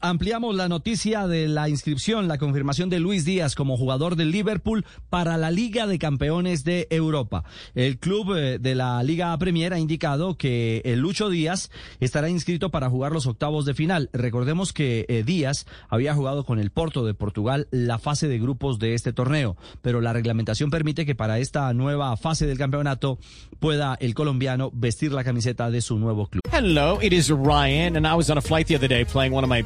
Ampliamos la noticia de la inscripción, la confirmación de Luis Díaz como jugador del Liverpool para la Liga de Campeones de Europa. El club eh, de la Liga Premier ha indicado que el Lucho Díaz estará inscrito para jugar los octavos de final. Recordemos que eh, Díaz había jugado con el Porto de Portugal la fase de grupos de este torneo, pero la reglamentación permite que para esta nueva fase del campeonato pueda el colombiano vestir la camiseta de su nuevo club. Hello, it is Ryan, and I was on a flight the other day playing one of my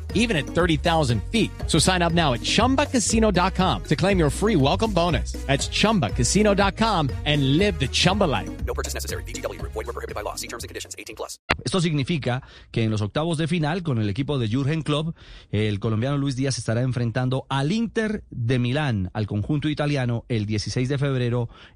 even at 30,000 feet. So sign up now at ChumbaCasino.com to claim your free welcome bonus. That's ChumbaCasino.com and live the Chumba life. No purchase necessary. BGW. Void were prohibited by law. See terms and conditions. 18 plus. Esto significa que en los octavos de final con el equipo de Jurgen Klopp, el colombiano Luis Díaz estará enfrentando al Inter de Milán, al conjunto italiano, el 16 de febrero